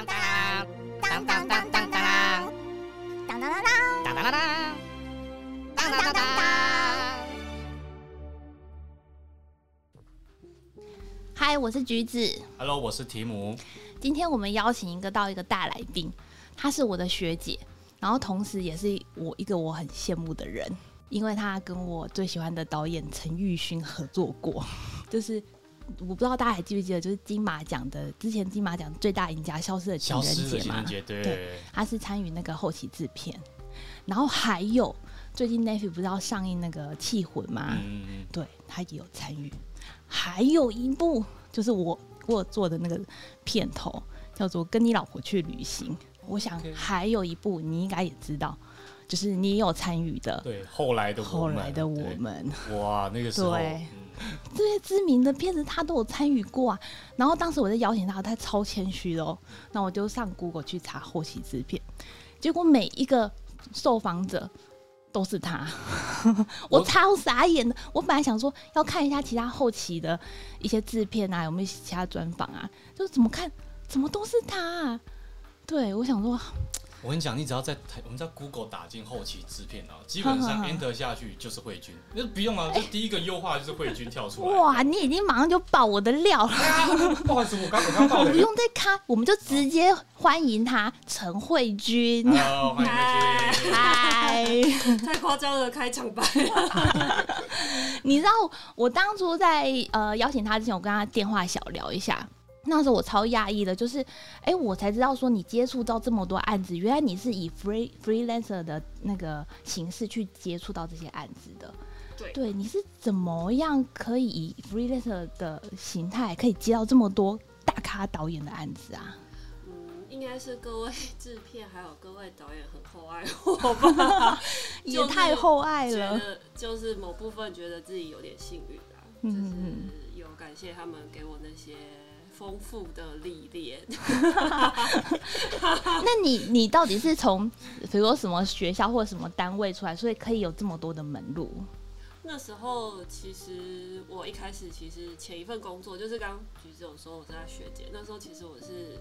当当当当当当当当当当当当当当当当当当。嗨，我是橘子。Hello，我是提姆。今天我们邀请一个到一个大来宾，她是我的学姐，然后同时也是我一个我很羡慕的人，因为她跟我最喜欢的导演陈玉勋合作过，就是我不知道大家还记不记得，就是金马奖的之前金马奖最大赢家《消失的情人节》嘛。对对。他是参与那个后期制片，然后还有最近 Netflix 不是要上映那个《气魂》吗？嗯嗯对他也有参与。还有一部就是我我有做的那个片头，叫做《跟你老婆去旅行》。我想还有一部你应该也知道，就是你也有参与的嗯，对，后来的我们后来的我们，哇，那个时候，这些知名的片子他都有参与过啊。然后当时我在邀请他，他超谦虚的哦。那我就上 Google 去查后期制片，结果每一个受访者都是他，我我超傻眼的。我本来想说要看一下其他后期的一些制片啊，有没有其他专访啊，就怎么看怎么都是他、啊。对，我想说，我跟你讲，你只要在台，我们在 Google 打进后期制片啊，基本上 Enter 下去就是慧君，那不用啊，就第一个优化就是慧君跳出来。哇，你已经马上就爆我的料了。不好意思，我刚我刚爆不。用再看，我们就直接欢迎他陈慧君。Hello，欢迎慧君。嗨，太夸张了，开场白。你知道我当初在呃邀请他之前，我跟他电话小聊一下。那时候我超讶异的，就是，哎、我才知道说你接触到这么多案子，原来你是以 free freelancer 的那个形式去接触到这些案子的。对对，你是怎么样可以以 freelancer 的形态，可以接到这么多大咖导演的案子啊？嗯，应该是各位制片还有各位导演很厚爱我吧，也太厚爱觉了。得就是某部分觉得自己有点幸运啊，嗯就嗯是有感谢他们给我那些丰富的历练。那你你到底是从比如说什么学校或者什么单位出来，所以可以有这么多的门路？那时候其实我一开始其实前一份工作就是刚刚橘子有说我是他学姐，那时候其实我是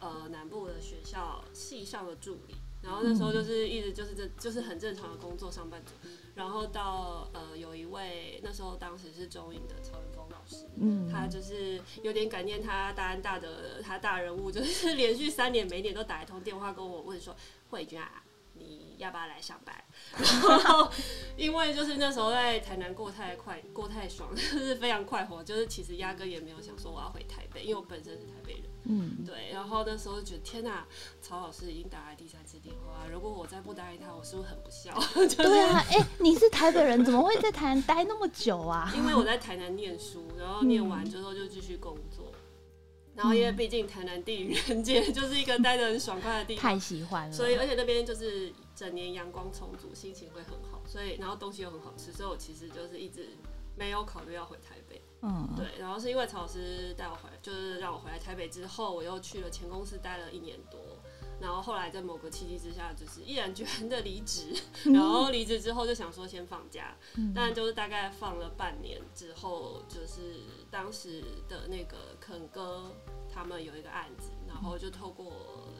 呃南部的学校系上的助理，然后那时候就是一直就是这就是很正常的工作上班族，然后到呃有一位那时候当时是中影的曹云峰老师。嗯，他就是有点感念他大安大的他大人物，就是 连续三年每年都打一通电话跟我问说：“慧君啊，你要不要来上班？” 然后因为就是那时候在台南过太快，过太爽，就是非常快活，就是其实压根也没有想说我要回台北，因为我本身是台北人。嗯，对，然后那时候就觉得天哪，曹老师已经打来第三次电话，如果我再不答应他，我是不是很不孝？就是对啊，哎、你是台北人，怎么会在台南待那么久啊？因为我在台南念书，然后念完之后就继续工作。然后因为毕竟台南地灵人间，就是一个待得很爽快的地方，太喜欢了，所以而且那边就是整年阳光充足，心情会很好，所以然后东西又很好吃，所以我其实就是一直没有考虑要回台北。嗯，对，然后是因为曹老师带我回来，就是让我回来台北之后，我又去了前公司待了一年多。然后后来在某个契机之下，就是毅然决然的离职，然后离职之后就想说先放假，嗯但就是大概放了半年之后，就是当时的那个肯哥他们有一个案子，然后就透过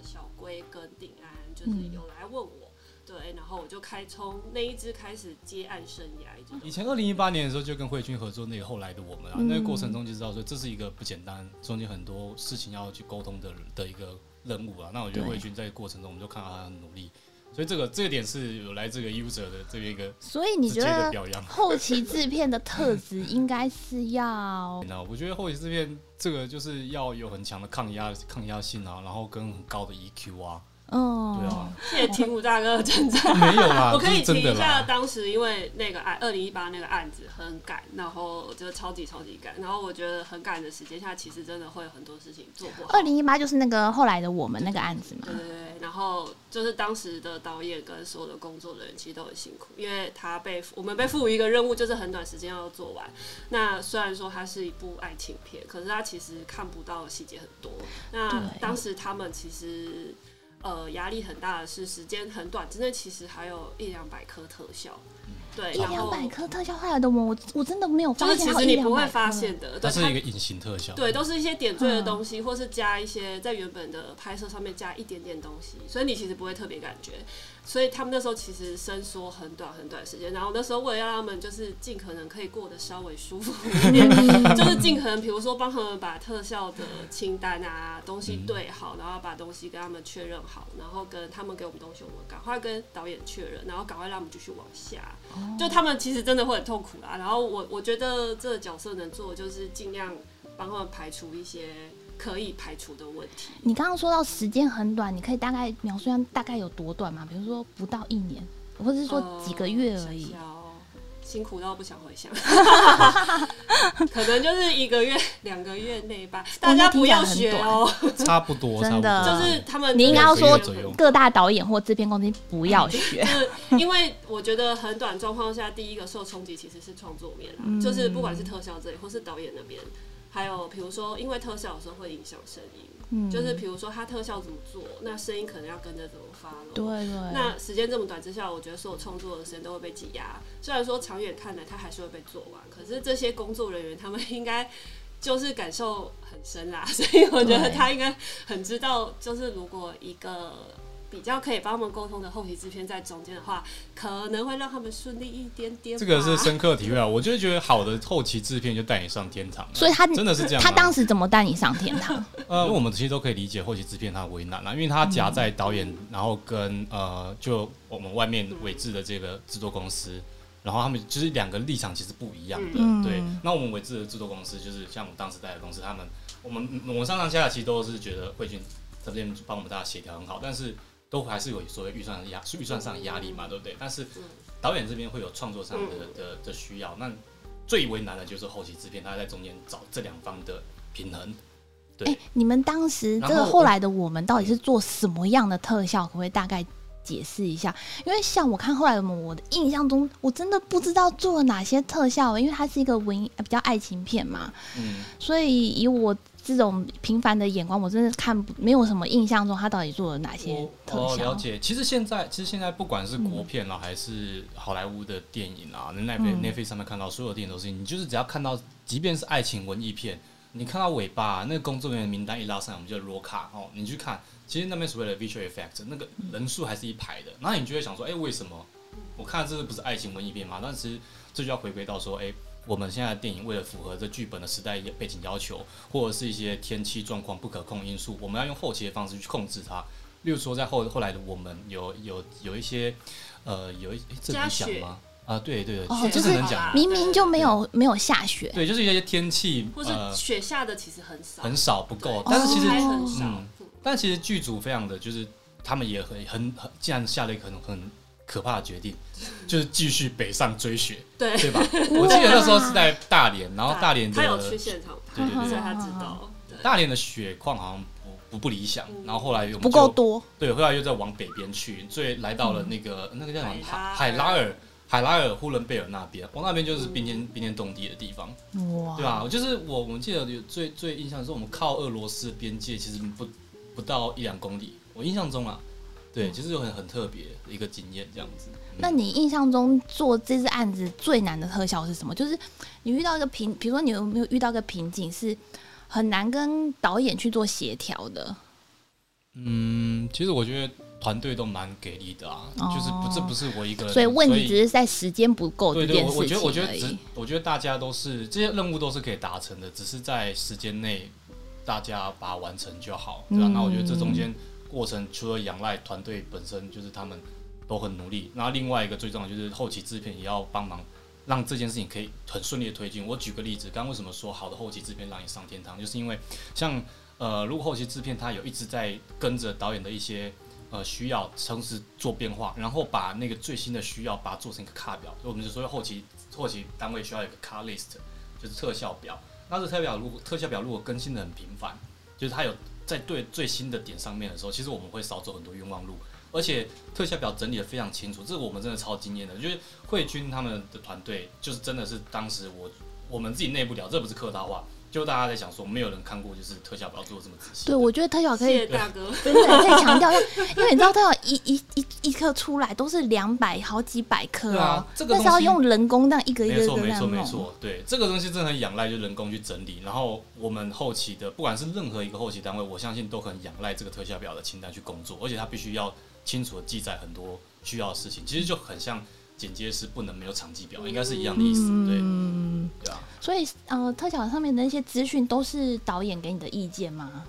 小龟跟鼎安，就是嗯有来问我，对，然后我就开从那一支开始接案生涯，一直以前二零一八年的时候就跟慧君合作那个后来的我们啊，嗯那个过程中就知道说这是一个不简单，中间很多事情要去沟通的的一个任务啊。那我觉得对慧君在过程中我们就看到他很努力，所以这个这个点是有来自个 user 的这边一个所以你觉得。后期制片的特质应该是要 那我觉得后期制片这个就是要有很强的抗压抗压性啊，然后跟很高的 EQ 啊，嗯，对啊，谢谢提姆大哥的称赞。没有啦，我可以提一下，啦。当时因为那个案，二零一八那个案子很赶，然后就超级超级赶，然后我觉得很赶的时间下，其实真的会有很多事情做不好。二零一八就是那个后来的我们那个案子嘛对，对对，然后就是当时的导演跟所有的工作人员其实都很辛苦，因为他被我们被赋予一个任务，就是很短时间要做完。那虽然说它是一部爱情片，可是它其实看不到的细节很多。那对当时他们其实呃压力很大的是时间很短之内，其实还有一两百颗特效。对，一两百颗特效下来的我，我我真的没有发现就是其实你不会发现的，对它它是一个隐形特效。对，都是一些点缀的嗯东西，或是加一些在原本的拍摄上面加一点点东西，所以你其实不会特别感觉。所以他们那时候其实伸缩很短很短时间，然后那时候为了要让他们就是尽可能可以过得稍微舒服一点，就是尽可能比如说帮他们把特效的清单啊东西对好，然后把东西跟他们确认好，然后跟他们给我们东西，我们赶快跟导演确认，然后赶快让我们继续往下。就他们其实真的会很痛苦啦。然后我我觉得这个角色能做的就是尽量帮他们排除一些可以排除的问题。你刚刚说到时间很短，你可以大概描述一下大概有多短吗？比如说不到一年，或者是说几个月而已辛苦到不想回想，可能就是一个月、两个月内吧。大家不要学哦，差不多，真的。就是他们你应该要说各大导演或制片公司不要学。就是因为我觉得很短状况下，第一个受冲击其实是创作面啦，嗯。就是不管是特效这里或是导演那边，还有比如说，因为特效有时候会影响声音，嗯，就是比如说它特效怎么做，那声音可能要跟着怎么发咯。对对，那时间这么短之下，我觉得所有创作的时间都会被挤压。虽然说长远看来它还是会被做完，可是这些工作人员他们 应该就是感受很深啦，所以我觉得他应该很知道，就是如果一个比较可以帮他们沟通的后期制片在中间的话，可能会让他们顺利一点点吧。这个是深刻体会啊！我就觉得好的后期制片就带你上天堂啊，所以他真的是这样啊。他当时怎么带你上天堂？呃，因为我们其实都可以理解后期制片他的为难啊，因为他夹在导演，然后跟呃，就我们外面委制的这个制作公司，然后他们就是两个立场其实不一样的。嗯对，那我们委制的制作公司就是像我们当时带的公司，他们我们我们上上下下其实都是觉得慧君这边帮我们大家协调很好，但是都还是有所谓预算的压预算上的压力嘛，对不对？但是嗯导演这边会有创作上的的的需要，那最为难的就是后期制片，他在中间找这两方的平衡。对，哎、你们当时这个后来的我们到底是做什么样的特效？可不可以大概解释一下？因为像我看后来的我们，我的印象中我真的不知道做了哪些特效，因为它是一个文艺呃比较爱情片嘛，嗯。所以以我这种平凡的眼光，我真的看不没有什么印象中他到底做了哪些特效。哦了解。其实现在，其实现在不管是国片啦，还是好莱坞的电影啊，那 Netflix 嗯 Netflix 上面看到所有电影都是，你就是只要看到，即便是爱情文艺片，你看到尾巴、那个工作人员名单一拉上来，我们就 roll 卡哦，你去看，其实那边所谓的 visual effect 那个人数还是一排的，然后你就会想说，哎、为什么？我看这个不是爱情文艺片嘛？但是这就要回归到说，哎、我们现在的电影为了符合这剧本的时代背景要求，或者是一些天气状况不可控因素，我们要用后期的方式去控制它。例如说，在后后来的我们有有有一些呃有一诶这加理想雪。吗？啊，对对对，哦这就是是能讲。吗明明就没有没有下雪，对，就是一些天气或是呃雪下的其实很少，很少不够。对，但是其实还很少。嗯但其实剧组非常的就是他们也很很很，既然下了一个很很可怕的决定，就是继续北上追雪，对，对吧？我记得那时候是在大连，然后大连的他有去现场拍，对对对。所以他知道。大连的雪况好像不不不理想，嗯。然后后来又不够多。对，后来又再往北边去，所以来到了那个、那个叫什么海海拉尔。海拉尔呼伦贝尔那边，我那边就是冰天冰天冻地的地方，哇，对吧，就是我我们记得有最最印象是我们靠俄罗斯边界其实不不到一两公里，我印象中啊，对，其实有很很特别的一个经验这样子。嗯那你印象中做这次案子最难的特效是什么？就是你遇到一个瓶，比如说你有没有遇到一个瓶颈是很难跟导演去做协调的？嗯，其实我觉得团队都蛮给力的啊，哦就是不这不是我一个人，所以问题只是在时间不够对对，这件事我我觉得我觉得只。我觉得大家都是这些任务都是可以达成的，只是在时间内大家把它完成就好，对吧、嗯那我觉得这中间过程除了仰赖团队本身，就是他们都很努力，那另外一个最重要就是后期制片也要帮忙。让这件事情可以很顺利的推进。我举个例子，刚刚为什么说好的后期制片让你上天堂，就是因为像呃，如果后期制片他有一直在跟着导演的一些呃需要，同时做变化，然后把那个最新的需要把它做成一个卡表，我们就说后期后期单位需要一个 car list，就是特效表。那这特效表如果特效表如果更新的很频繁，就是它有在对最新的点上面的时候，其实我们会少走很多冤枉路。而且特效表整理的非常清楚，这个我们真的超惊艳的。就是慧君他们的团队，就是真的是当时我我们自己内部聊，这不是客套话，就大家在想说，没有人看过就是特效表做的这么仔细。对，我觉得特效可以谢谢大哥。真的可以强调一下，因为你知道特效一一一一颗出来都是两百好几百颗啊，这个那是要用人工这样一个一个没错，没错。没错，对，这个东西真的很仰赖就人工去整理，然后我们后期的不管是任何一个后期单位，我相信都很仰赖这个特效表的清单去工作，而且它必须要清楚的记载很多需要的事情，其实就很像剪接师不能没有场记表，应该是一样的意思，对，嗯，对啊，所以呃，特效上面的那些资讯都是导演给你的意见吗？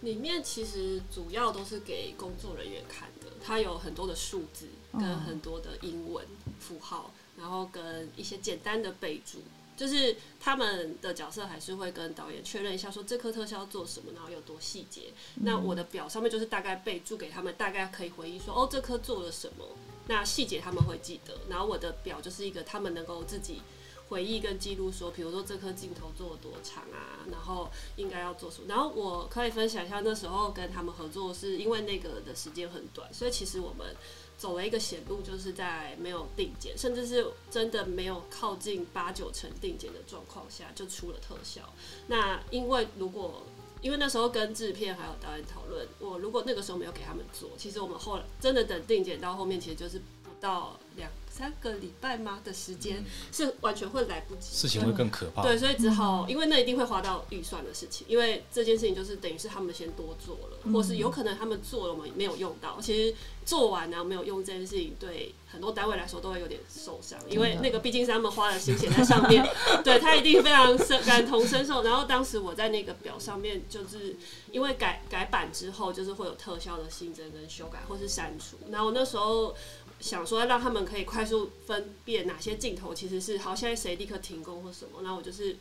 里面其实主要都是给工作人员看的，它有很多的数字跟嗯很多的英文符号，然后跟一些简单的备注。就是他们的角色还是会跟导演确认一下，说这颗特效要做什么，然后有多细节。那我的表上面就是大概备注给他们，大概可以回忆说，哦，这颗做了什么。那细节他们会记得，然后我的表就是一个他们能够自己回忆跟记录说，比如说这颗镜头做了多长啊，然后应该要做什么。然后我可以分享一下，那时候跟他们合作是因为那个的时间很短，所以其实我们走了一个险路，就是在没有定检，甚至是真的没有靠近八九成定检的状况下，就出了特效。那因为如果因为那时候跟制片还有导演讨论，我如果那个时候没有给他们做，其实我们后来真的等定检到后面，其实就是不到两三个礼拜吗的时间，是完全会来不及。事情会更可怕。对，所以只好，因为那一定会花到预算的事情，因为这件事情就是等于是他们先多做了，或是有可能他们做了我们没有用到。其实做完然后没有用这件事情，对很多单位来说都会有点受伤，因为那个毕竟是他们花了心血在上面，对他一定非常深感同身受。然后当时我在那个表上面，就是因为改改版之后，就是会有特效的新增跟修改或是删除，然后我那时候。想说让他们可以快速分辨哪些镜头其实是好，现在谁立刻停工或什么，那我就是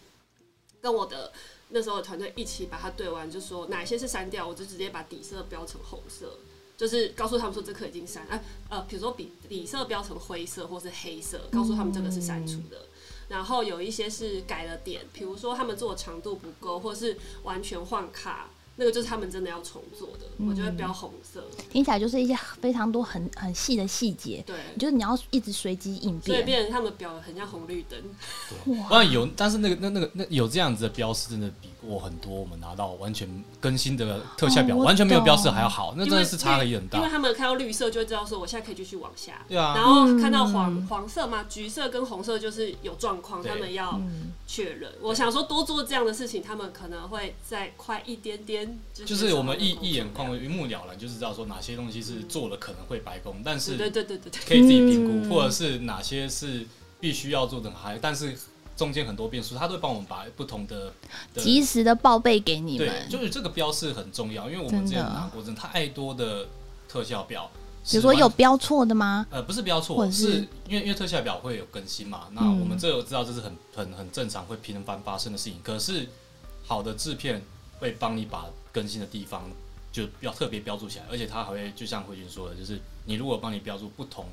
跟我的那时候的团队一起把它对完，就说哪些是删掉，我就直接把底色标成红色，就是告诉他们说这颗已经删，哎呃，比如说底底色标成灰色或是黑色，告诉他们这个是删除的。然后有一些是改了点，比如说他们做的长度不够，或是完全换卡，那个就是他们真的要重做的，我觉得标红色。听起来就是一些非常多很很细的细节，对，就是你要一直随机应变。所以变成他们标很像红绿灯。哇然有，但是那个那那个那有这样子的标识，真的比过很多我们拿到完全更新的特效表，哦完全没有标示懂还要好，那真的是差异很大因为。他们看到绿色就会知道说我现在可以继续往下。对啊然后看到嗯黄黄色嘛，橘色跟红色就是有状况，他们要嗯，确认。我想说多做这样的事情，他们可能会再快一点点。就是我们一一眼看一目了然，就知道说哪些东西是做了可能会白工，但是对对对对对可以自己评估，嗯或者是哪些是必须要做的还，但是中间很多变数，他都会帮我们把不同的的及时的报备给你对，们，就是这个标示很重要，因为我们之前拿过真的太多的特效表，比如说有标错的吗？呃不是标错，是是因为因为特效表会有更新嘛，那嗯。我们这个知道这是很很很正常会频繁发生的事情，可是好的制片会帮你把更新的地方就要特别标注起来，而且他还会就像慧君说的，就是你如果帮你标注不同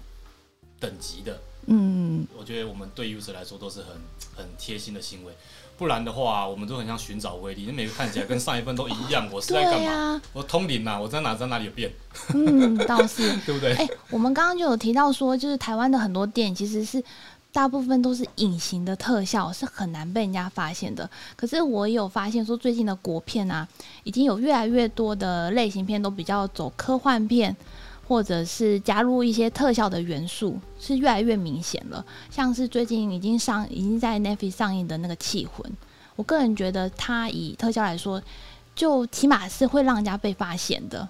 等级的，嗯，我觉得我们对 user 来说都是很 很贴心的行为，不然的话，我们都很像寻找威力，那每个看起来跟上一份都一样，我是在干嘛？我通灵呐、我在哪在哪里有变，嗯，倒是。对不对？哎、我们刚刚就有提到说，就是台湾的很多电影其实是大部分都是隐形的特效，是很难被人家发现的。可是我有发现说，最近的国片啊，已经有越来越多的类型片都比较走科幻片，或者是加入一些特效的元素，是越来越明显了。像是最近已经上，已经在 Netflix 上映的那个《气魂》，我个人觉得它以特效来说，就起码是会让人家被发现的。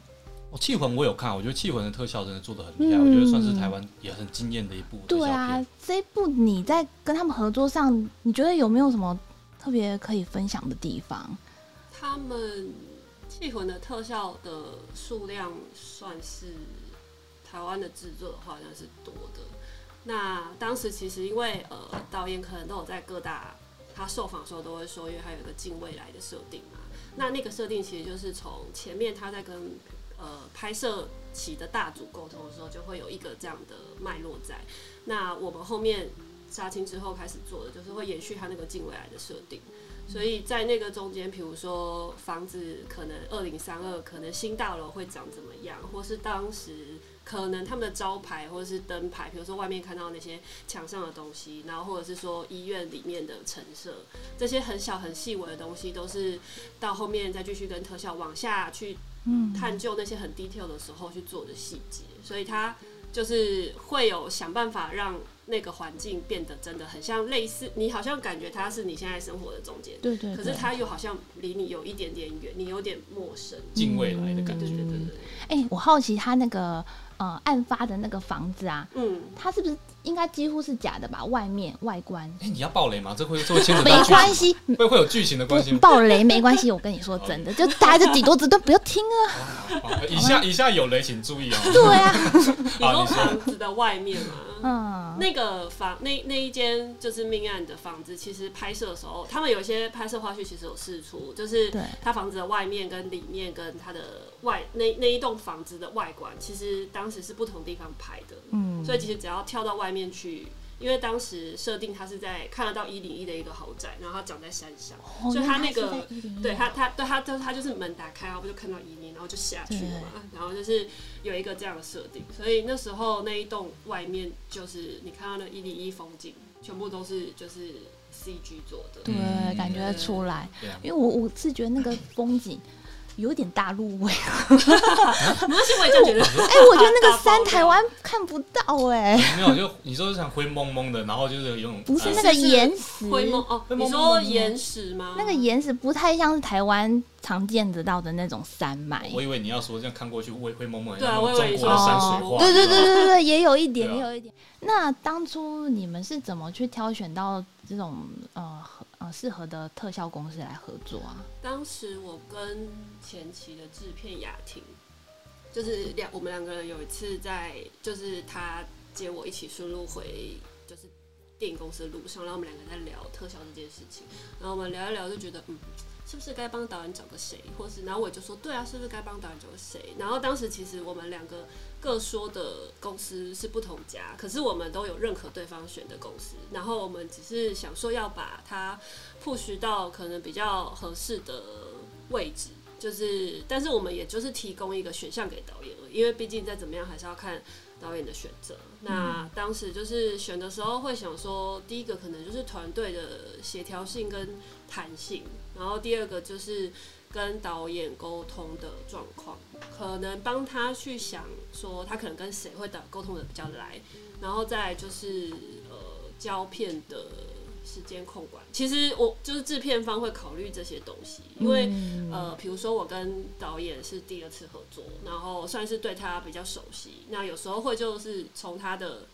哦气魂我有看，我觉得气魂的特效真的做的很厉害，嗯我觉得算是台湾也很惊艳的一部对啊。，这一部你在跟他们合作上，你觉得有没有什么特别可以分享的地方？他们气魂的特效的数量算是台湾的制作的话，那是多的。那当时其实因为呃导演可能都有在各大他受访的时候都会说，因为他有一个近未来的设定嘛。那那个设定其实就是从前面他在跟呃拍摄期的大组沟通的时候，就会有一个这样的脉络在。那我们后面杀青之后开始做的，就是会延续他那个近未来的设定。所以在那个中间，比如说房子可能二零三二，可能新大楼会长怎么样，或是当时可能他们的招牌或者是灯牌，比如说外面看到那些墙上的东西，然后或者是说医院里面的陈设，这些很小很细微的东西，都是到后面再继续跟特效往下去嗯，探究那些很 detail 的时候去做的细节，所以它就是会有想办法让那个环境变得真的很像类似，你好像感觉它是你现在生活的中间，对对对。可是它又好像离你有一点点远，你有点陌生。近未来的感觉。对对对对对，哎、我好奇他那个呃案发的那个房子啊，嗯，它是不是应该几乎是假的吧？外面外观哎，你要爆雷吗？这会这会牵扯没关系，会会有剧情的关系不吗？爆雷没关系。我跟你说真的，就大家就顶多只都不要听啊。以下以下有雷，请注意哦。对啊，你说房子的外面嘛，嗯，那个房那那一间就是命案的房子，其实拍摄的时候，他们有一些拍摄花絮其实有试出，就是对。他房子的外面跟里面跟它的外那那一栋房子的外观，其实当时是不同地方拍的，嗯，所以其实只要跳到外面去。因为当时设定他是在看得到一零一的一个豪宅，然后他长在山上，哦所以它那个原来是在101对他、他对它它它就是门打开，然后不就看到一零，然后就下去了嘛，然后就是有一个这样的设定，所以那时候那一栋外面就是你看到那一零一风景，全部都是就是 CG 做的，对，嗯感觉出来。因为我我是觉得那个风景有点大陆味，没关系，我也这样觉得。哎、我觉得那个山台湾看不到哎、没有，就你说是像灰蒙蒙的，然后就是有种呃不是那个岩石，灰蒙哦，你说岩石吗？那个岩石不太像是台湾常见得到的那种山脉。我以为你要说这样看过去灰灰蒙蒙的，对啊我以为你中国的说山水画，对对对对对，也有一点，啊也有一点。那当初你们是怎么去挑选到这种呃合呃适合的特效公司来合作啊？当时我跟前期的制片雅婷，就是两我们两个人有一次在，就是他接我一起顺路回，就是电影公司的路上，然后我们两个在聊特效这件事情，然后我们聊一聊就觉得，嗯，是不是该帮导演找个谁，或是，然后我就说，对啊，是不是该帮导演找个谁？然后当时其实我们两个各说的公司是不同家，可是我们都有认可对方选的公司，然后我们只是想说要把它 push 到可能比较合适的位置，就是，但是我们也就是提供一个选项给导演而已，因为毕竟再怎么样还是要看导演的选择。那当时就是选的时候会想说，第一个可能就是团队的协调性跟弹性，然后第二个就是跟导演沟通的状况，可能帮他去想说他可能跟谁会导沟通的比较来，然后再就是呃胶片的时间控管。其实我就是制片方会考虑这些东西，因为、呃，比如说我跟导演是第二次合作，然后算是对他比较熟悉。那有时候会就是从他的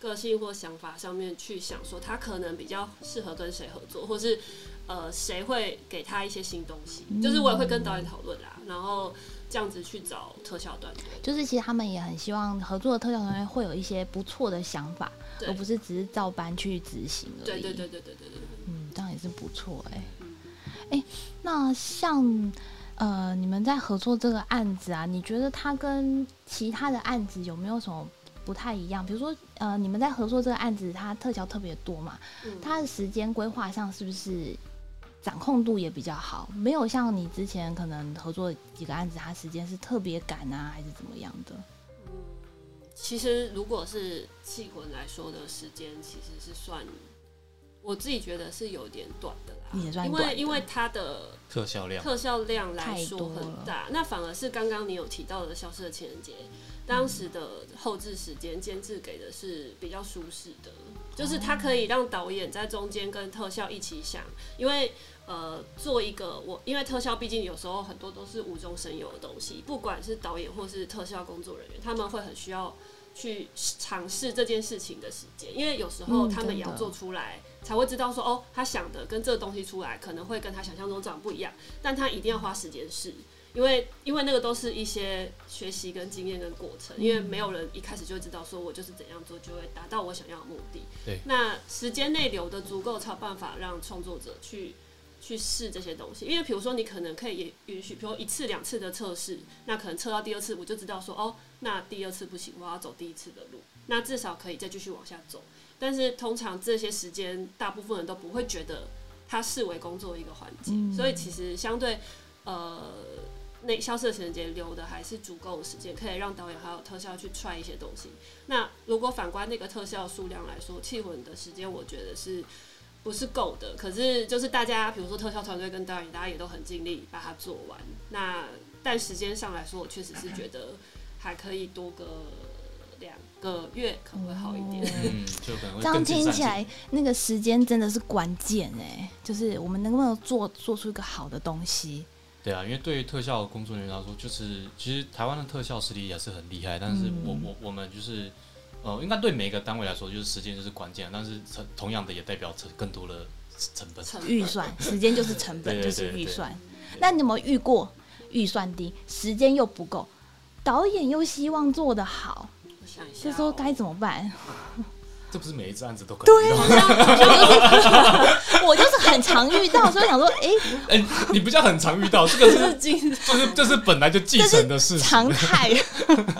个性或想法上面去想，说他可能比较适合跟谁合作，或是呃谁会给他一些新东西。就是我也会跟导演讨论啦，然后这样子去找特效团队。就是其实他们也很希望合作的特效团队会有一些不错的想法，而不是只是照搬去执行而已。对对对对对对对。嗯，这样也是不错哎、嗯哎、那像呃，你们在合作这个案子啊，你觉得它跟其他的案子有没有什么不太一样？比如说呃，你们在合作这个案子，它特效特别多嘛，嗯它的时间规划上是不是掌控度也比较好？没有像你之前可能合作几个案子，它时间是特别赶啊，还是怎么样的？其实如果是气魂来说的时间，其实是算我自己觉得是有点短的啦，因也算因为因为它的特效量，特效量来说很大，那反而是刚刚你有提到的《消失的情人节》，当时的后置时间监制给的是比较舒适的，就是它可以让导演在中间跟特效一起想，因为呃做一个我，因为特效毕竟有时候很多都是无中生有的东西，不管是导演或是特效工作人员，他们会很需要。去尝试这件事情的时间，因为有时候他们也要做出来，才会知道说哦，他想的跟这个东西出来可能会跟他想象中长不一样，但他一定要花时间试，因为因为那个都是一些学习跟经验跟过程，因为没有人一开始就会知道说我就是怎样做就会达到我想要的目的。对那时间内留的足够，才有办法让创作者去去试这些东西。因为比如说你可能可以也允许，比如一次两次的测试，那可能测到第二次我就知道说哦，那第二次不行，我要走第一次的路，那至少可以再继续往下走。但是通常这些时间，大部分人都不会觉得它视为工作一个环节，嗯所以其实相对呃。那消失的情人节留的还是足够的时间，可以让导演还有特效去踹一些东西。那如果反观那个特效数量来说，气魂的时间我觉得是不是够的？可是就是大家，比如说特效团队跟导演，大家也都很尽力把它做完。那但时间上来说，我确实是觉得还可以多个两个月，可能会好一点。嗯，就可能会这样听起来，那个时间真的是关键哎，就是我们能不能做做出一个好的东西。对啊，因为对于特效工作人员来说，就是其实台湾的特效实力也是很厉害，但是我、嗯我我们就是呃，应该对每一个单位来说，就是时间就是关键，但是同同样的也代表成更多的成本。预算，时间就是成本，就是预算。那你有没有遇过预算低，时间又不够，导演又希望做得好，我想一下、这时候该怎么办？这不是每一次案子都可以遇到。我就是很常遇到，所以想说，哎、哎、你不叫很常遇到，这个是进就是这是本来就继承的事。常态。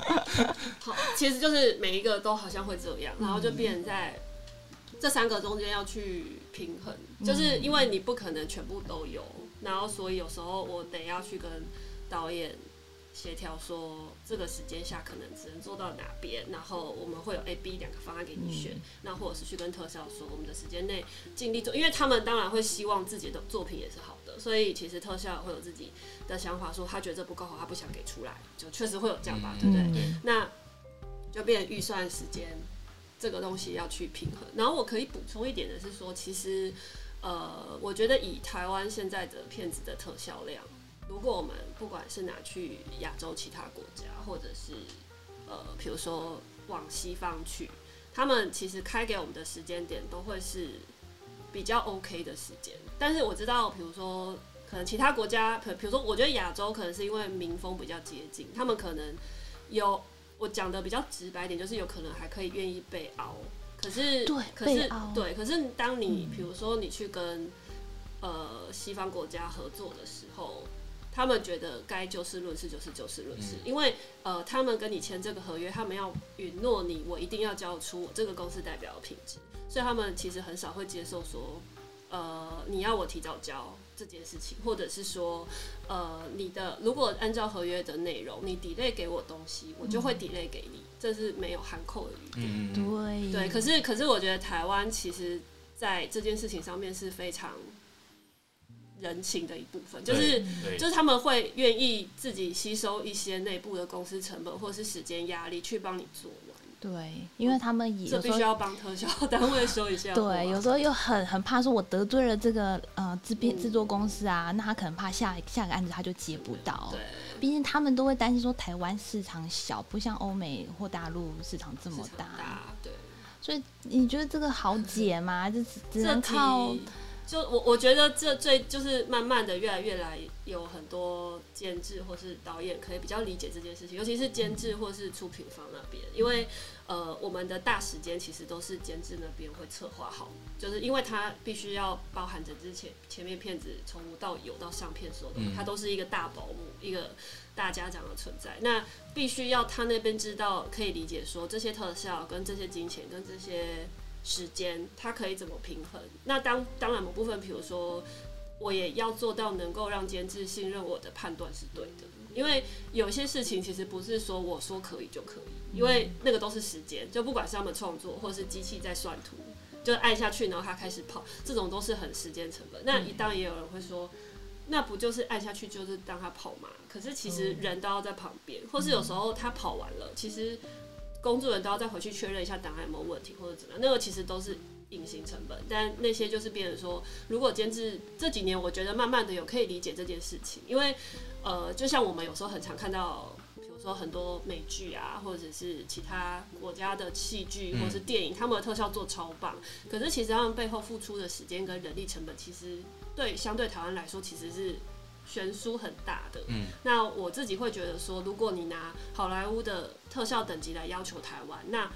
好，其实就是每一个都好像会这样，然后就变成在这三个中间要去平衡，就是因为你不可能全部都有，然后所以有时候我得要去跟导演协调说这个时间下可能只能做到哪边，然后我们会有 A、B 两个方案给你选，那或者是去跟特效说我们的时间内尽力做，因为他们当然会希望自己的作品也是好的，所以其实特效会有自己的想法，说他觉得这不够好，他不想给出来，就确实会有这样吧，对不对？对那就变预算时间这个东西要去平衡。然后我可以补充一点的是说，其实呃，我觉得以台湾现在的片子的特效量，如果我们不管是拿去亚洲其他国家，或者是呃，比如说往西方去，他们其实开给我们的时间点都会是比较 OK 的时间。但是我知道，比如说可能其他国家，可比如说我觉得亚洲可能是因为民风比较接近，他们可能有我讲的比较直白一点，就是有可能还可以愿意被熬。可是，对可是对，可是当你比如说你去跟呃西方国家合作的时候，他们觉得该就事论事就是就事论事，嗯。因为呃他们跟你签这个合约，他们要允诺你我一定要交出我这个公司代表的品质，所以他们其实很少会接受说呃你要我提早交这件事情，或者是说呃你的如果按照合约的内容，你 delay 给我东西，我就会 delay 给你，这是没有含扣的余地。对。对，可是可是我觉得台湾其实在这件事情上面是非常人情的一部分，就是就是他们会愿意自己吸收一些内部的公司成本或是时间压力去帮你做完，对，因为他们也这必须有时候要帮特效单位收一下。对，有时候又很很怕说，我得罪了这个呃制片制作公司啊，那他可能怕下下个案子他就接不到。对毕竟他们都会担心说台湾市场小，不像欧美或大陆市场这么大，大，对。所以你觉得这个好解吗？就只能靠题就我我觉得这最就是慢慢的越来越来有很多监制或是导演可以比较理解这件事情，尤其是监制或是出品方那边，因为呃我们的大时间其实都是监制那边会策划好，就是因为他必须要包含着之前前面片子从无到有到上片所有东西，嗯它都是一个大保姆，一个大家长的存在，那必须要他那边知道可以理解说这些特效跟这些金钱跟这些。时间，它可以怎么平衡？那当当然某部分，比如说，我也要做到能够让监制信任我的判断是对的，因为有些事情其实不是说我说可以就可以，因为那个都是时间，就不管是他们创作或是机器在算图，就按下去然后它开始跑，这种都是很时间成本。那当然也有人会说。那不就是按下去就是让它跑嘛？可是其实人都要在旁边，或是有时候他跑完了，其实工作人员都要再回去确认一下档案有没有问题或者怎么样，那个其实都是隐形成本。但那些就是变成说，如果监制这几年，我觉得慢慢的有可以理解这件事情，因为呃，就像我们有时候很常看到，比如说很多美剧啊，或者是其他国家的戏剧或者是电影，他们的特效做超棒，可是其实他们背后付出的时间跟人力成本，其实对相对台湾来说，其实是悬殊很大的。嗯，那我自己会觉得说，如果你拿好莱坞的特效等级来要求台湾，那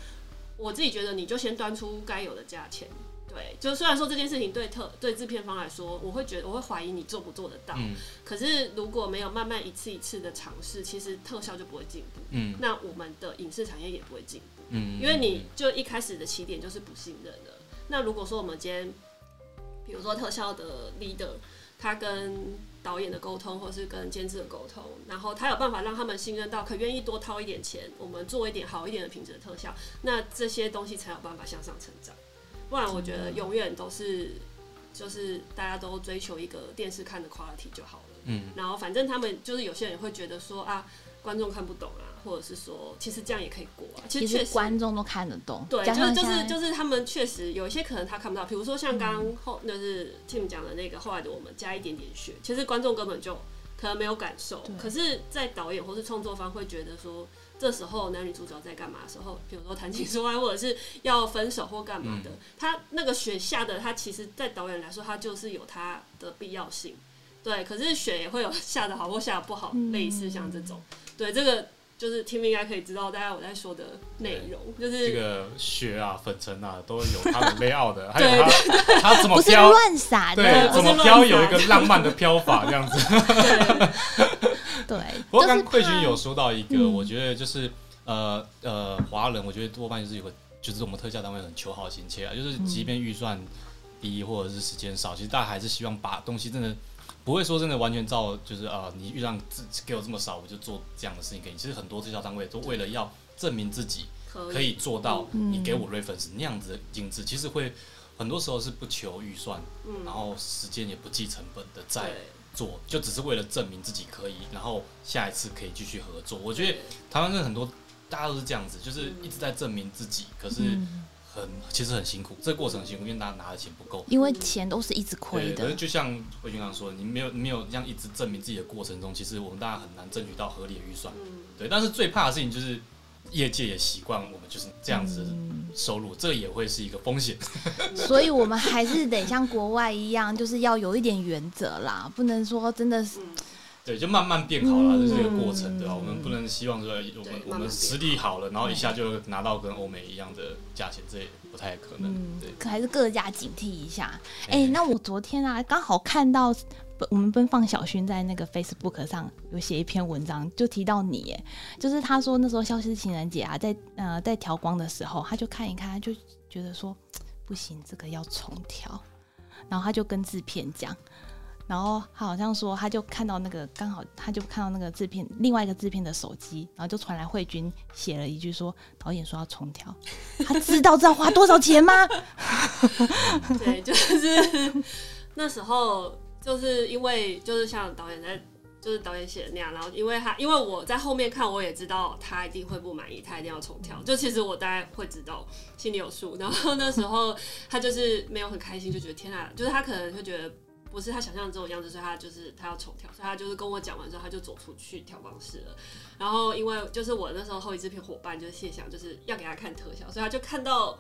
我自己觉得你就先端出该有的价钱。对，就虽然说这件事情对特对制片方来说，我会觉得我会怀疑你做不做得到。嗯可是如果没有慢慢一次一次的尝试，其实特效就不会进步。嗯那我们的影视产业也不会进步。嗯，因为你就一开始的起点就是不信任的。那如果说我们今天，比比如说特效的 leader，他跟导演的沟通，或是跟监制的沟通，然后他有办法让他们信任到，可愿意多掏一点钱，我们做一点好一点的品质的特效，那这些东西才有办法向上成长。不然，我觉得永远都是就是大家都追求一个电视看的 quality 就好了。嗯，然后反正他们就是有些人会觉得说啊，观众看不懂啊，或者是说其实这样也可以过啊。其其实实确实观众都看得懂，对，就是就是就是他们确实有一些可能他看不到，比如说像刚刚后就是 Tim 讲的那个后来的我们加一点点血，其实观众根本就可能没有感受，可是，在导演或是创作方会觉得说。这时候男女主角在干嘛的时候，比如说谈情说爱，或者是要分手或干嘛的，他那个雪下的，他其实，在导演来说，他就是有他的必要性。对，可是雪也会有 下的好或下的不好，嗯类似像这种。对，这个就是 Tim 应该可以知道大概我在说的内容，就是这个雪啊、粉尘啊，都有它的 layout 的，还有它它怎么不是飘，乱撒的，对，怎么飘有一个浪漫的飘法这样子。对，不过就是怕刚慧君有说到一个，嗯。我觉得就是呃呃，华人我觉得多半就是有个，就是我们特效单位很求好心切啊，就是即便预算低或者是时间少，其实大家还是希望把东西真的不会说真的完全照就是呃你预算自给我这么少，我就做这样的事情给你。其实很多推销单位都为了要证明自己可可以做到嗯。你给我 reference 那样子的精致，其实会很多时候是不求预算，嗯。然后时间也不计成本的在做，就只是为了证明自己可以，然后下一次可以继续合作。我觉得对。台湾人很多大家都是这样子，就是一直在证明自己，可是嗯很其实很辛苦，这个过程很辛苦，因为大家拿的钱不够。因为钱都是一直亏对，可是的，就像魏军刚说的，你没有没有这样一直证明自己的过程中，其实我们大家很难争取到合理的预算。嗯，对，但是最怕的事情就是业界也习惯我们就是这样子收入，这也会是一个风险。所以我们还是得像国外一样，就是要有一点原则啦，不能说真的是嗯对，就慢慢变好了，这是一个过程，嗯对吧？我们不能希望说我们对我们实力好了，然后一下就拿到跟欧美一样的价钱，这也不太可能。嗯对，，可还是各家警惕一下。哎、哎那我昨天啊，刚好看到我们奔放小薰在那个 Facebook 上有写一篇文章，就提到你，哎，就是他说那时候消失情人节啊，在呃在调光的时候，他就看一看，他就觉得说 不行，这个要重调，然后他就跟制片讲。然后他好像说，他就看到那个刚好，他就看到那个制片另外一个制片的手机，然后就传来慧君写了一句说，导演说要重调，他知道这要花多少钱吗？对，就是那时候，就是因为就是像导演在，就是导演写的那样，然后因为他因为我在后面看，我也知道他一定会不满意，他一定要重调。就其实我大概会知道，心里有数。然后那时候他就是没有很开心，就觉得天啊，就是他可能会觉得。不是他想象中的样子，所以他就是他要重调，所以他就是跟我讲完之后，他就走出去调光室了。然后因为就是我那时候后一制片伙伴就是谢翔，就是要给他看特效，所以他就看到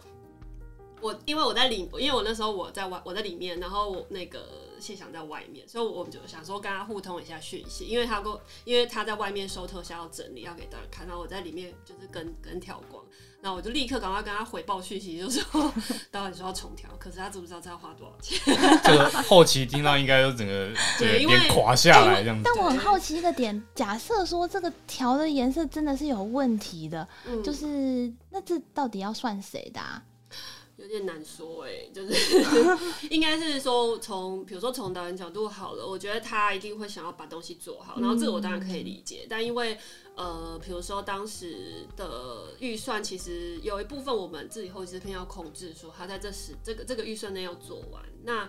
我，因为我在里，因为我那时候我在外，我在里面，然后那个谢翔在外面，所以我们就想说跟他互通一下讯息，因为他跟因为他在外面收特效要整理，要给大家看，然后我在里面就是跟跟调光，然后我就立刻赶快跟他回报讯息，就说导演说要重调，可是他知不知道这要花多少钱？这个后期听到应该就整个这个对因为脸垮下来这样子。但我很好奇一个点，假设说这个调的颜色真的是有问题的，嗯，就是那这到底要算谁的、啊？有点难说哎、就是 应该是说从比如说从导演角度好了，我觉得他一定会想要把东西做好，然后这个我当然可以理解，但因为呃，比如说当时的预算，其实有一部分我们自己后期制片要控制，说他在这时这个这个预算内要做完。那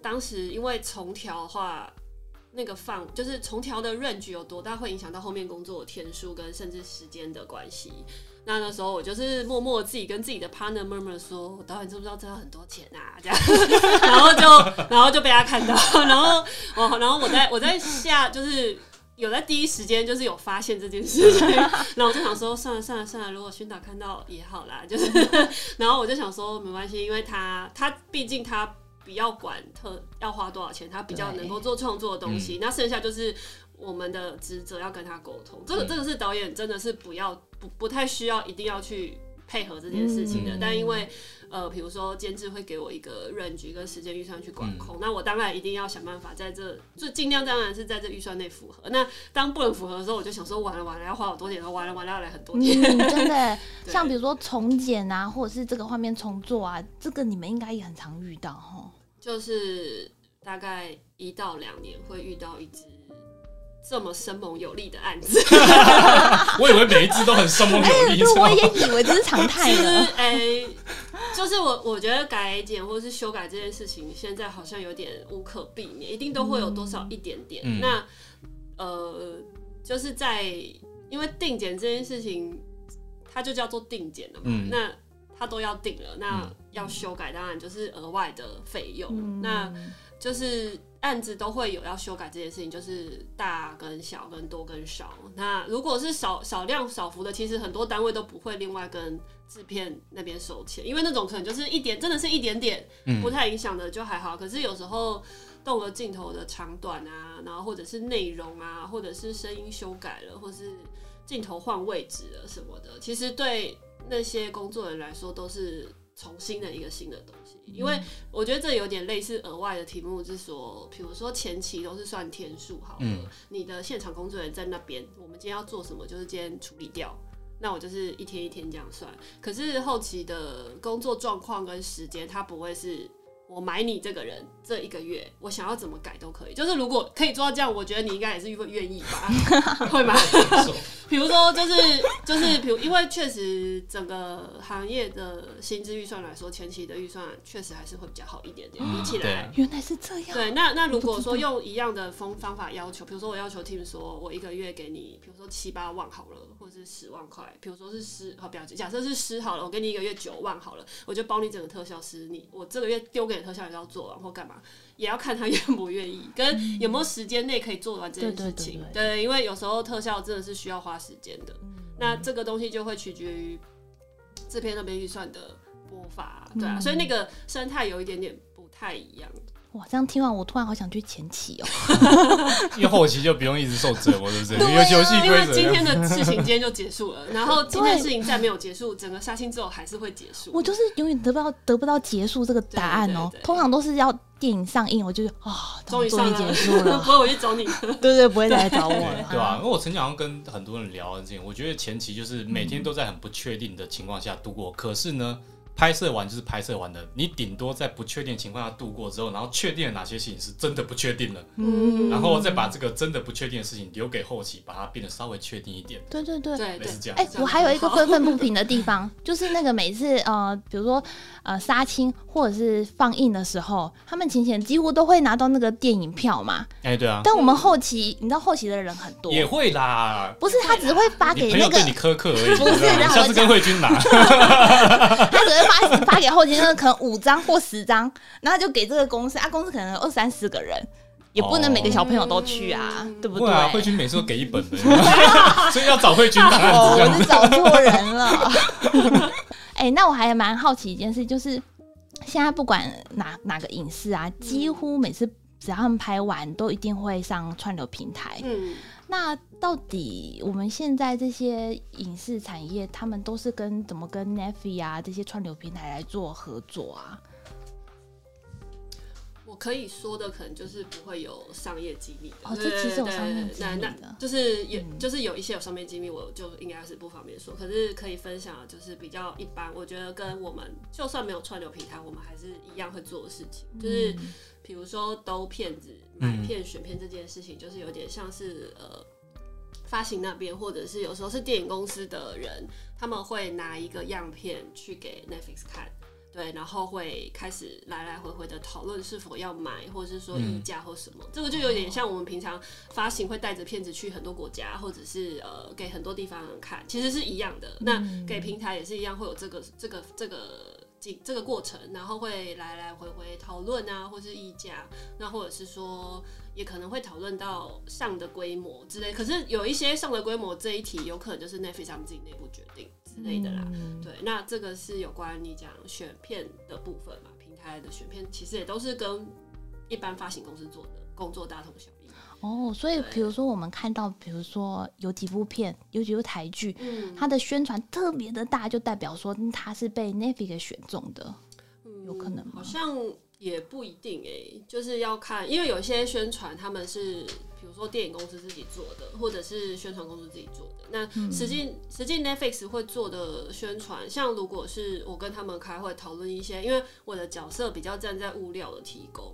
当时因为重调的话。那个放就是重调的 range 有多大，会影响到后面工作的天数跟甚至时间的关系。那那时候我就是默默自己跟自己的 partner 默默说，导演知不知道这要很多钱啊？这样，然后就然后就被他看到，然后哦，然后我在我在下就是。有在第一时间就是有发现这件事情，然后我就想说算了算了算了，如果熏导看到也好啦，就是，然后我就想说没关系，因为他他毕竟他比较管特要花多少钱，他比较能够做创作的东西，那剩下就是我们的职责要跟他沟通，这个这个是导演真的是不要不不太需要一定要去配合这件事情的，嗯但因为呃，比如说监制会给我一个 range 跟时间预算去管控，那我当然一定要想办法在这就尽量当然是在这预算内符合。那当不能符合的时候，我就想说完了完了要花好多钱，完了完了要来很多嗯，钱。真的，像比如说重剪啊，或者是这个画面重做啊，这个你们应该也很常遇到哈。就是大概一到两年会遇到一支这么生猛有力的案子。我以为每一只都很生猛有力，对，是吗我也以为这是常态 其实，了。哎、就是我我觉得改检或是修改这件事情，现在好像有点无可避免，一定都会有多少一点点。嗯那呃，就是在因为定检这件事情，它就叫做定检了嘛，嗯那它都要定了，那嗯要修改当然就是额外的费用。嗯那就是案子都会有要修改这件事情，就是大跟小跟多跟少。那如果是少少量少幅的，其实很多单位都不会另外跟制片那边收钱，因为那种可能就是一点，真的是一点点，嗯不太影响的就还好。可是有时候动了镜头的长短啊，然后或者是内容啊，或者是声音修改了，或是镜头换位置了什么的，其实对那些工作人来说都是重新的一个新的东西。因为我觉得这有点类似额外的题目，是说，比如说前期都是算天数好了，嗯你的现场工作人员在那边，我们今天要做什么，就是今天处理掉。那我就是一天一天这样算，可是后期的工作状况跟时间，它不会是我买你这个人这一个月，我想要怎么改都可以。就是如果可以做到这样，我觉得你应该也是会愿意吧？会吗？比如说，就是就是，比如因为确实整个行业的薪资预算来说，前期的预算确实还是会比较好一点点，比起来。原来是这样。对，那那如果说用一样的方方法要求，比如说我要求 team 说，我一个月给你，比如说七八万好了，或者是十万块，比如说是师，好，不要假设是师好了，我给你一个月九万好了，我就包你整个特效师，你我这个月丢给你的特效也要做完或干嘛，也要看他愿不愿意，跟有没有时间内可以做完这件事情。对对，因为有时候特效真的是需要花时间的，那这个东西就会取决于制片那边预算的拨法，对啊，嗯所以那个生态有一点点不太一样。哇，这样听完我突然好想去前期哦。因为后期就不用一直受折磨，对不对？对啊因为游戏因为规则今天的事情今天就结束了，然后今天的事情再没有结束，整个杀青之后还是会结束。我就是永远得不到得不到结束这个答案哦通常都是要电影上映，我就啊，终于终于上映结束了 不。会我去找你。对对，不会再来找我了。对啊，因为我曾经好像跟很多人聊这件，我觉得前期就是每天都在很不确定的情况下度过，可是呢，拍摄完就是拍摄完的，你顶多在不确定情况下度过之后，然后确定了哪些事情是真的不确定了，嗯。然后再把这个真的不确定的事情留给后期，把它变得稍微确定一点，对对对。对对。类似这样。哎、我还有一个愤愤不平的地方，就是那个每次呃，比如说呃杀青或者是放映的时候，他们前前几乎都会拿到那个电影票嘛。哎，对啊，但我们后期，你知道后期的人很多，也会啦。不是他只会发给那个朋友对你苛刻而已，不是你知道吗让我下次跟慧君拿，他只会发 发给后勤，那可能五张或十张，然后就给这个公司啊，公司可能有二三十个人，也不能每个小朋友都去啊，嗯对不对？不会啊，慧君每次都给一本的，所以要找慧君哦。我是找错人了。哎、那我还蛮好奇一件事，就是现在不管哪哪个影视啊，几乎每次只要他们拍完，都一定会上串流平台。嗯，那到底我们现在这些影视产业，他们都是跟怎么跟 Netflix 啊这些串流平台来做合作啊？我可以说的可能就是不会有商业机密的。哦这其实有商业机密那那就是有嗯就是有一些有商业机密，我就应该是不方便说。可是可以分享的就是比较一般，我觉得跟我们就算没有串流平台，我们还是一样会做的事情，就是。嗯比如说兜骗子、嗯买片、选片这件事情，就是有点像是呃发行那边，或者是有时候是电影公司的人，他们会拿一个样片去给 Netflix 看。对，然后会开始来来回回的讨论是否要买，或者是说议价或什么，这个就有点像我们平常发行会带着片子去很多国家，或者是呃给很多地方人看，其实是一样的。那给平台也是一样，会有这个这个这个这这个过程，然后会来来回回讨论啊，或是议价，那或者是说也可能会讨论到上的规模之类。可是有一些上的规模这一题，有可能就是 Netflix 他们自己内部决定之类的啦。嗯对，那这个是有关你讲选片的部分嘛？平台的选片其实也都是跟一般发行公司做的工作大同小异。哦，所以对比如说我们看到，比如说有几部片，有几部台剧，嗯，它的宣传特别的大，就代表说嗯它是被 Netflix 给选中的。有可能吗好像也不一定诶、就是要看，因为有些宣传他们是，比如说电影公司自己做的，或者是宣传公司自己做的。那嗯实际实际 Netflix 会做的宣传，像如果是我跟他们开会讨论一些，因为我的角色比较站在物料的提供。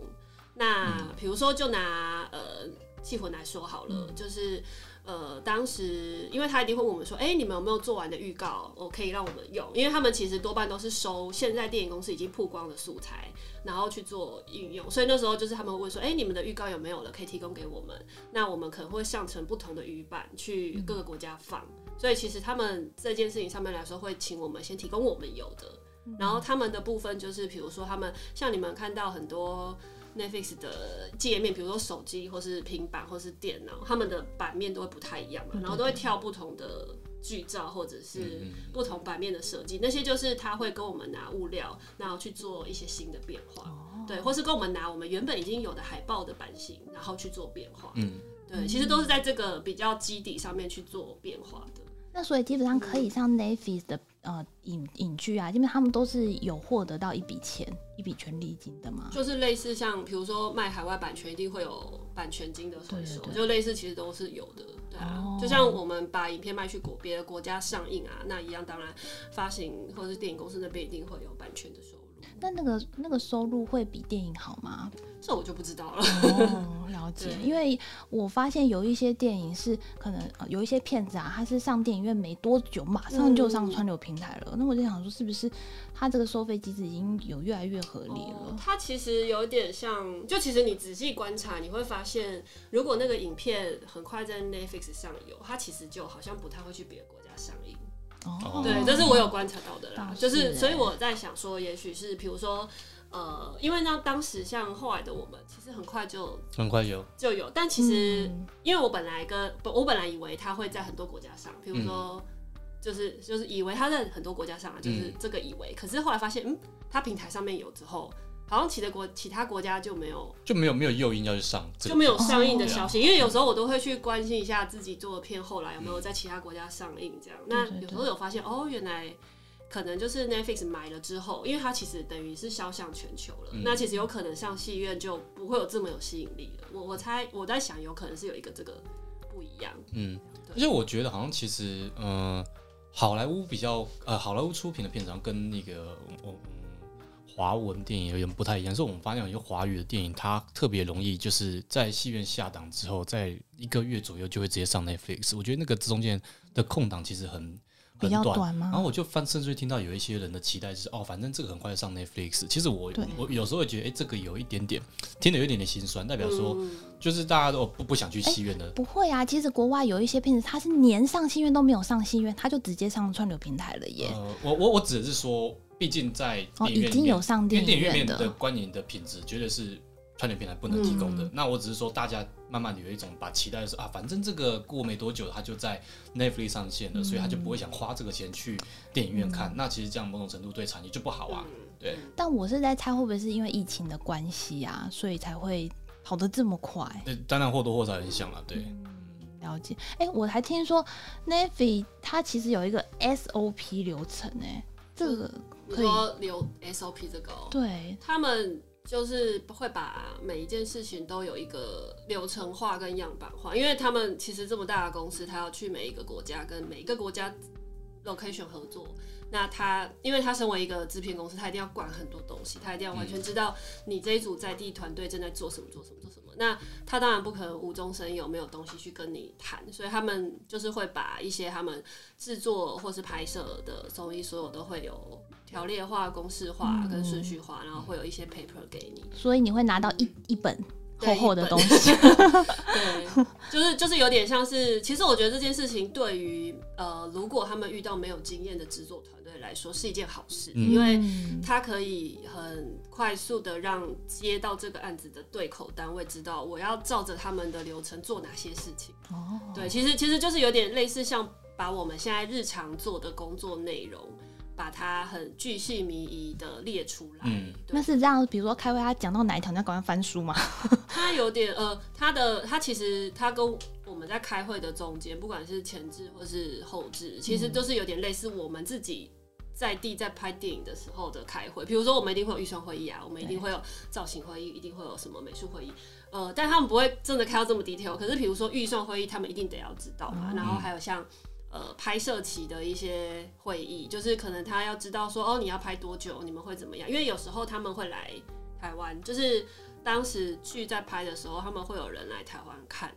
那比如说就拿呃气魂来说好了，就是。呃，当时因为他一定会问我们说，哎、你们有没有做完的预告？我可以让我们用，因为他们其实多半都是收现在电影公司已经曝光的素材，然后去做运用。所以那时候就是他们会问说，哎、你们的预告有没有了？可以提供给我们。那我们可能会上成不同的语版去各个国家放。所以其实他们这件事情上面来说，会请我们先提供我们有的，然后他们的部分就是，比如说他们像你们看到很多 Netflix 的界面，比如说手机或是平板或是电脑，他们的版面都会不太一样嘛，然后都会跳不同的剧照或者是不同版面的设计，那些就是他会跟我们拿物料，然后去做一些新的变化，对，或是跟我们拿我们原本已经有的海报的版型，然后去做变化，嗯，对，其实都是在这个比较基底上面去做变化的。那所以基本上可以像 Netflix 的呃影影剧啊，基本上他们都是有获得到一笔钱、一笔权利金的嘛。就是类似像比如说卖海外版权，一定会有版权金的回收，就类似其实都是有的，对啊。哦就像我们把影片卖去国别的国家上映啊，那一样，当然发行或者是电影公司那边一定会有版权的收入，那那个那个收入会比电影好吗？这我就不知道了。哦，了解。因为我发现有一些电影是可能、呃有一些片子啊，它是上电影院没多久，马上就上串流平台了。那我就想说，是不是它这个收费机制已经有越来越合理了？哦它其实有点像，就其实你仔细观察，你会发现，如果那个影片很快在 Netflix 上有，它其实就好像不太会去别的国家上映。哦，对，这是我有观察到的啦。是就是，所以欸我在想说，也许是比如说，呃，因为呢，当时像后来的我们，其实很快就很快有，就有，但其实、嗯因为我本来跟不，我本来以为他会在很多国家上，比如说。就是就是以为他在很多国家上啊，就是嗯这个以为，可是后来发现，嗯，他平台上面有之后，好像其他国其他国家就没有就没有没有诱因要去上就没有上映的消息，因为有时候我都会去关心一下自己做的片后来有没有在其他国家上映，这样。那有时候有发现，哦，原来可能就是 Netflix 买了之后，因为它其实等于是销向全球了，嗯那其实有可能上戏院就不会有这么有吸引力了。我我猜我在想，有可能是有一个这个不一样。嗯，而且我觉得好像其实，呃，好莱坞比较，呃，好莱坞出品的片子好像跟那个我嗯华文电影有点不太一样，所以我们发现有些华语的电影，它特别容易就是在戏院下档之后，在一个月左右就会直接上 Netflix。我觉得那个中间的空档其实很。比较很短短吗然后我就翻，甚至会听到有一些人的期待是，哦，反正这个很快就上 Netflix。其实我我有时候会觉得，哎、这个有一点点听得有一点点心酸，代表说、嗯就是大家都不不想去戏院的，不会啊，其实国外有一些片子，它是连上戏院都没有上戏院，它就直接上串流平台了耶。呃，我我我指的是说，毕竟在哦，电影院有上因为电影院电影院的的，观影的品质绝对是串流平台不能提供的。嗯那我只是说，大家慢慢的有一种把期待是啊，反正这个过没多久它就在 Netflix 上线了，所以他就不会想花这个钱去电影院嗯看。那其实这样某种程度对产业就不好啊。对，但我是在猜会不会是因为疫情的关系啊，所以才会跑得这么快。那当然或多或少影响了。对，了解，哎、我还听说 Navy 它其实有一个 SOP 流程、哎，这个你可以说留 SOP 这个、哦，对，他们就是会把每一件事情都有一个流程化跟样板化，因为他们其实这么大的公司，他要去每一个国家跟每一个国家 location 合作。那他，因为他身为一个制片公司，他一定要管很多东西，他一定要完全知道你这一组在地团队正在做什么、做什么、做什么。那他当然不可能无中生有，没有东西去跟你谈，所以他们就是会把一些他们制作或是拍摄的综艺，所有都会有条列化、公式化跟顺序化，然后会有一些 paper 给你。所以你会拿到一一本厚对厚的东西。对，就是就是有点像是，其实我觉得这件事情对于呃，如果他们遇到没有经验的制作团队来说是一件好事，嗯因为嗯他可以很快速的让接到这个案子的对口单位知道我要照着他们的流程做哪些事情。哦，对，其实其实就是有点类似像把我们现在日常做的工作内容，把它很巨细靡遗的列出来。嗯那是这样，比如说开会他讲到哪一条，你要赶快翻书吗？他有点呃，他的他其实他跟我们在开会的中间，不管是前置或是后置，其实都是有点类似我们自己在地在拍电影的时候的开会，比如说我们一定会有预算会议啊，我们一定会有造型会议，一定会有什么美术会议，呃，但他们不会真的开到这么 detail。可是比如说预算会议，他们一定得要知道嘛。然后还有像呃拍摄期的一些会议，就是可能他要知道说哦你要拍多久，你们会怎么样？因为有时候他们会来台湾，就是当时剧在拍的时候，他们会有人来台湾看。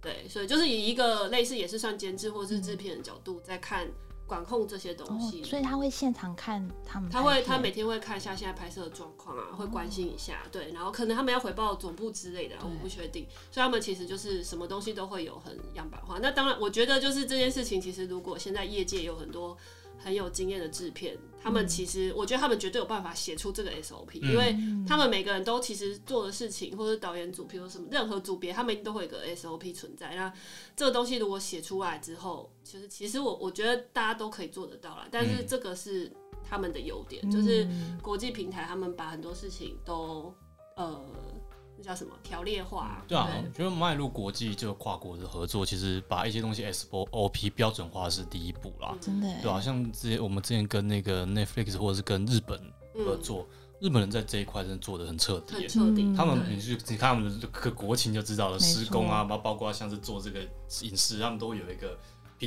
对，所以就是以一个类似也是算监制或是制片的角度在看管控这些东西，所以他会现场看他们，他会他每天会看一下现在拍摄的状况啊，会关心一下，对，然后可能他们要回报总部之类的，我不确定，所以他们其实就是什么东西都会有很样板化。那当然，我觉得就是这件事情，其实如果现在业界有很多。很有经验的制片，他们其实我觉得他们绝对有办法写出这个 SOP，因为他们每个人都其实做的事情，或者导演组，比如什么任何组别，他们都会有个 SOP 存在。那这个东西如果写出来之后，其实其实我我觉得大家都可以做得到了。但是这个是他们的优点，就是国际平台他们把很多事情都呃。叫什么条列化？对啊，我觉得迈入国际就跨国的合作，其实把一些东西 S O O P 标准化是第一步啦。真的，对啊，像之前我们之前跟那个 Netflix 或者是跟日本合作，日本人在这一块真的做的很彻底，很彻底。他们你去你看他们的国情就知道了，施工啊，包包括像是做这个影视，他们都会有一个。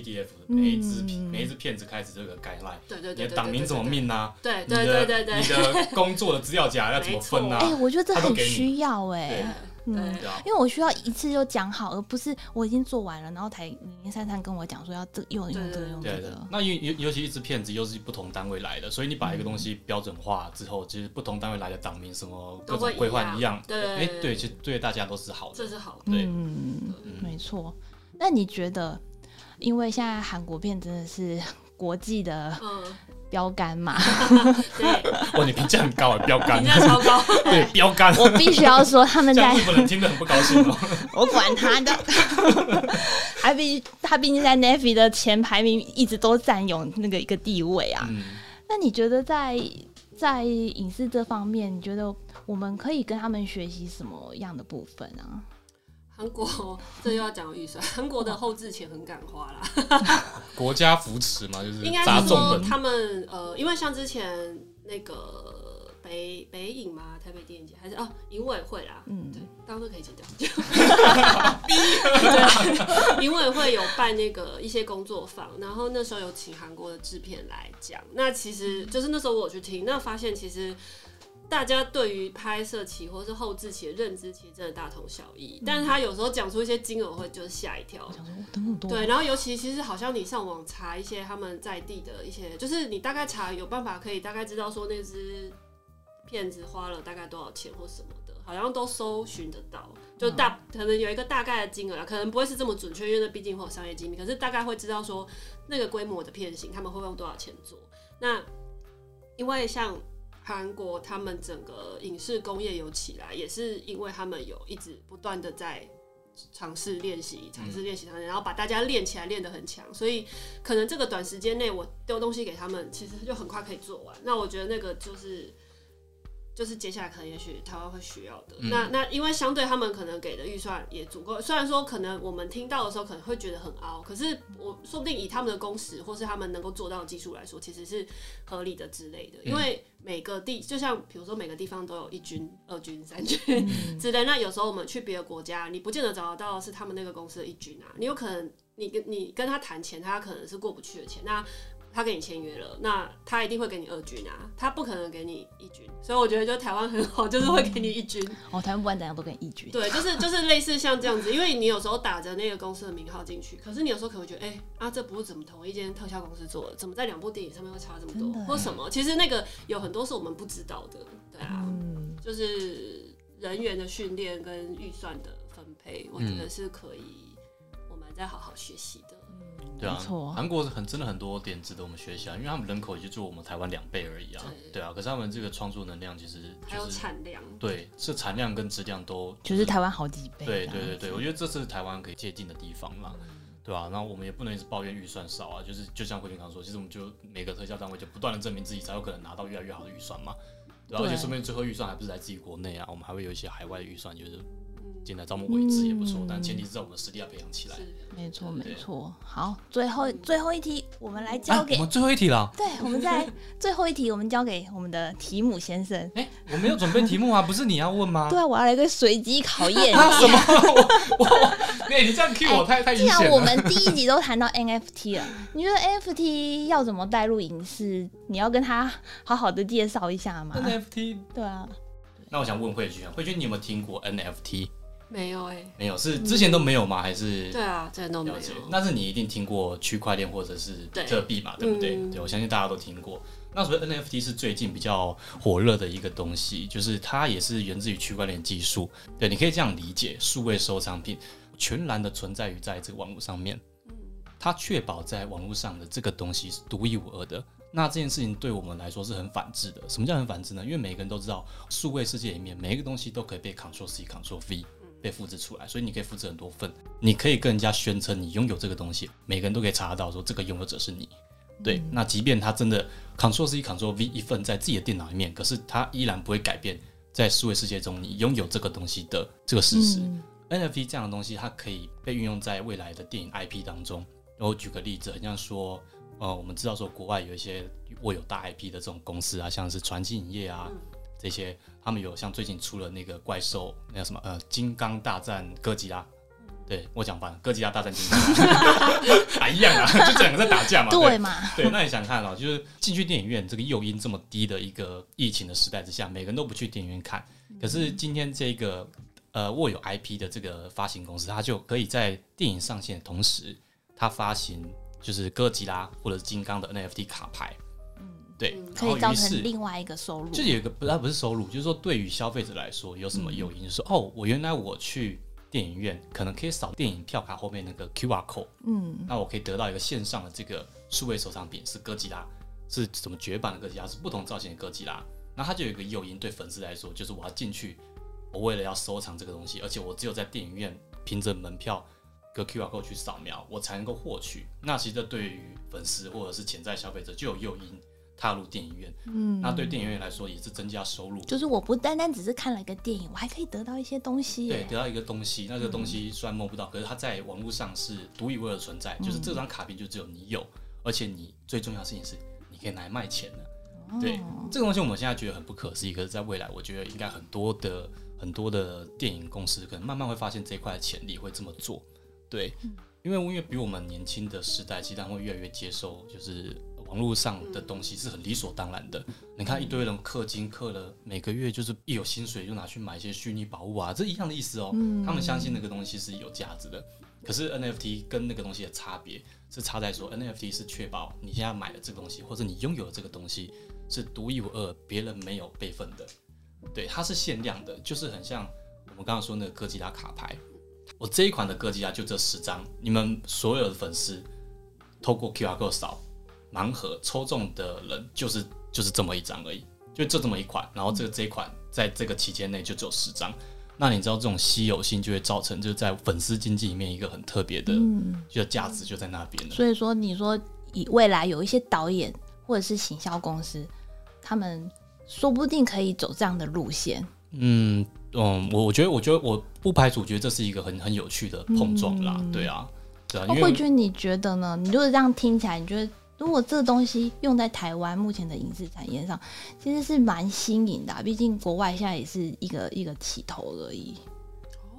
PDF 每一支每一支片子开始这个概赖，对对对，你的党名怎么命啊？对对对对对，你的工作的资料夹要 怎么分啊？哎，我觉得这很需要哎，嗯，因为我需要一次就讲好，而不是我已经做完了，然后才零零散散跟我讲说要这用用这个用这个。那尤尤尤其一支片子又是不同单位来的，所以你把一个东西标准化之后，其实不同单位来的党名什么各种规范一样，对，哎对，其实对大家都是好的，这是好的，对，嗯，没错。那你觉得？因为现在韩国片真的是国际的标杆嘛，对，哇，你评价很高啊，标杆，评价超高，对，标杆，我必须要说他们在日本人听得很不高兴哦，我管他的，他毕他毕竟在 Navy 的前排名一直都占有那个一个地位啊。那你觉得在在影视这方面，你觉得我们可以跟他们学习什么样的部分啊？韩国这又要讲预算，韩国的后置钱很敢花啦。国家扶持嘛，就是应该是说他们呃，因为像之前那个北北影嘛，台北电影节还是哦影委会啦，嗯，对，当然可以剪掉。对，影委会有办那个一些工作坊，然后那时候有请韩国的制片来讲，那其实就是那时候我去听，那发现其实。大家对于拍摄期或是后置期的认知其实真的大同小异，但是他有时候讲出一些金额会就是吓一跳。对，然后尤其其实好像你上网查一些他们在地的一些，就是你大概查有办法可以大概知道说那只骗子花了大概多少钱或什么的，好像都搜寻得到，就大可能有一个大概的金额，可能不会是这么准确，因为那毕竟会有商业机密，可是大概会知道说那个规模的片型他们会用多少钱做。那因为像。韩国他们整个影视工业有起来，也是因为他们有一直不断的在尝试练习、尝试练习，然后把大家练起来，练得很强。所以可能这个短时间内，我丢东西给他们，其实就很快可以做完。那我觉得那个就是。就是接下来可能也许台湾会需要的，那那因为相对他们可能给的预算也足够，虽然说可能我们听到的时候可能会觉得很凹，可是我说不定以他们的工时或是他们能够做到的技术来说，其实是合理的之类的。因为每个地就像比如说每个地方都有一军、二军、三军之类，那有时候我们去别的国家，你不见得找得到是他们那个公司的一军啊，你有可能你跟你跟他谈钱，他可能是过不去的钱，那。他跟你签约了，那他一定会给你二军啊，他不可能给你一军，所以我觉得就台湾很好，就是会给你一军。哦，台湾不管怎样都给你一军。对，就是就是类似像这样子，因为你有时候打着那个公司的名号进去，可是你有时候可能会觉得，哎啊，这不是怎么同一间特效公司做的，怎么在两部电影上面会差这么多，或什么？其实那个有很多是我们不知道的，对啊，就是人员的训练跟预算的分配，我觉得是可以我们再好好学习的。对啊，韩国很真的很多点值得我们学习啊，因为他们人口也就做我们台湾两倍而已啊。对啊，可是他们这个创作能量其实还有产量，对，是产量跟质量都就是台湾好几倍。对对对对，我觉得这是台湾可以借鉴的地方嘛，对吧？那我们也不能一直抱怨预算少啊，就是就像慧玲刚说，其实我们就每个特效单位就不断的证明自己才有可能拿到越来越好的预算嘛，对而且顺便最后预算还不是来自于国内啊，我们还会有一些海外的预算，就是进来招募为志也不错嗯，但前提是在我们实力要培养起来。没错没错。好，最后最后一题，我们来交啊，给我们最后一题了。对，我们在最后一题，我们交给我们的提姆先生。哎，我没有准备题目啊，不是你要问吗？对啊，我要来个随机考验。啊，什么？我我，哎，你这样 cue 我太太既。然我们第一集都谈到 NFT 了，你觉得 NFT 要怎么带入影视？你要跟他好好的介绍一下吗？NFT，对啊，那我想问慧君啊，慧君你有没有听过 NFT？没有哎、没有，是之前都没有吗？还是对啊，之前都没有。？但是你一定听过区块链或者是比特币嘛，对不对？嗯对，我相信大家都听过。那所谓 NFT 是最近比较火热的一个东西，就是它也是源自于区块链技术。对，你可以这样理解，数位收藏品全然的存在于在这个网络上面，它确保在网络上的这个东西是独一无二的。那这件事情对我们来说是很反制的。什么叫很反制呢？因为每个人都知道，数位世界里面每一个东西都可以被 Ctrl C、Ctrl V 被复制出来，所以你可以复制很多份，你可以跟人家宣称你拥有这个东西，每个人都可以查得到说这个拥有者是你。对，那即便他真的 Control C、Ctrl V 一份在自己的电脑里面，可是他依然不会改变在数位世界中你拥有这个东西的这个事实。嗯 NFT 这样的东西，它可以被运用在未来的电影 IP 当中。然后举个例子，很像说，呃，我们知道说国外有一些握有大 IP 的这种公司啊，像是传奇影业啊、这些，他们有像最近出了那个怪兽，那叫什么呃，金刚大战哥吉拉。对我讲反了，哥吉拉大战金刚，啊一样啊，就这两个在打架嘛。对嘛？对，那你想看哦，就是进去电影院这个诱因这么低的一个疫情的时代之下，每个人都不去电影院看。可是今天这个呃握有 IP 的这个发行公司，它就可以在电影上线的同时，它发行就是哥吉拉或者是金刚的 NFT 卡牌。对，然可以造成另外一个收入。就有一个不，它不是收入，就是说对于消费者来说有什么诱因？就是说哦，我原来我去电影院可能可以扫电影票卡后面那个 QR code，嗯，那我可以得到一个线上的这个数位收藏品，是哥吉拉，是什么绝版的哥吉拉，是不同造型的哥吉拉。那它就有一个诱因，对粉丝来说，就是我要进去，我为了要收藏这个东西，而且我只有在电影院凭着门票跟 QR code 去扫描，我才能够获取。那其实这对于粉丝或者是潜在消费者就有诱因踏入电影院。嗯，那对电影院来说也是增加收入。就是我不单单只是看了一个电影，我还可以得到一些东西对，得到一个东西，那这个东西虽然摸不到，可是它在网络上是独一无二的存在，就是这张卡片就只有你有，而且你最重要的事情是你可以拿来卖钱的。对，这个东西我们现在觉得很不可思议，可是在未来，我觉得应该很多的很多的电影公司可能慢慢会发现这一块的潜力，会这么做。对，因为因为比我们年轻的时代，其实会越来越接受，就是网络上的东西是很理所当然的。你看一堆人氪金氪了，每个月就是一有薪水就拿去买一些虚拟宝物啊，这一样的意思哦。他们相信那个东西是有价值的。可是 NFT 跟那个东西的差别是差在说，NFT 是确保你现在买的这个东西，或者你拥有的这个东西是独一无二，别人没有备份的。对，它是限量的，就是很像我们刚刚说那个哥吉拉卡牌。我这一款的哥吉拉就这十张，你们所有的粉丝透过 QR code 扫盲盒抽中的人就是就是这么一张而已，就就这么一款。然后这个这一款在这个期间内就只有十张。那你知道这种稀有性就会造成就是在粉丝经济里面一个很特别的，就价值就在那边了。所以说，你说以未来有一些导演或者是行销公司，他们说不定可以走这样的路线。嗯嗯，我我觉得我觉得我不排除觉得这是一个很很有趣的碰撞啦，对啊，对啊，因为那慧君，你觉得呢？你就是这样听起来，你觉得如果这个东西用在台湾目前的影视产业上，其实是蛮新颖的啊、毕竟国外现在也是一个一个起头而已。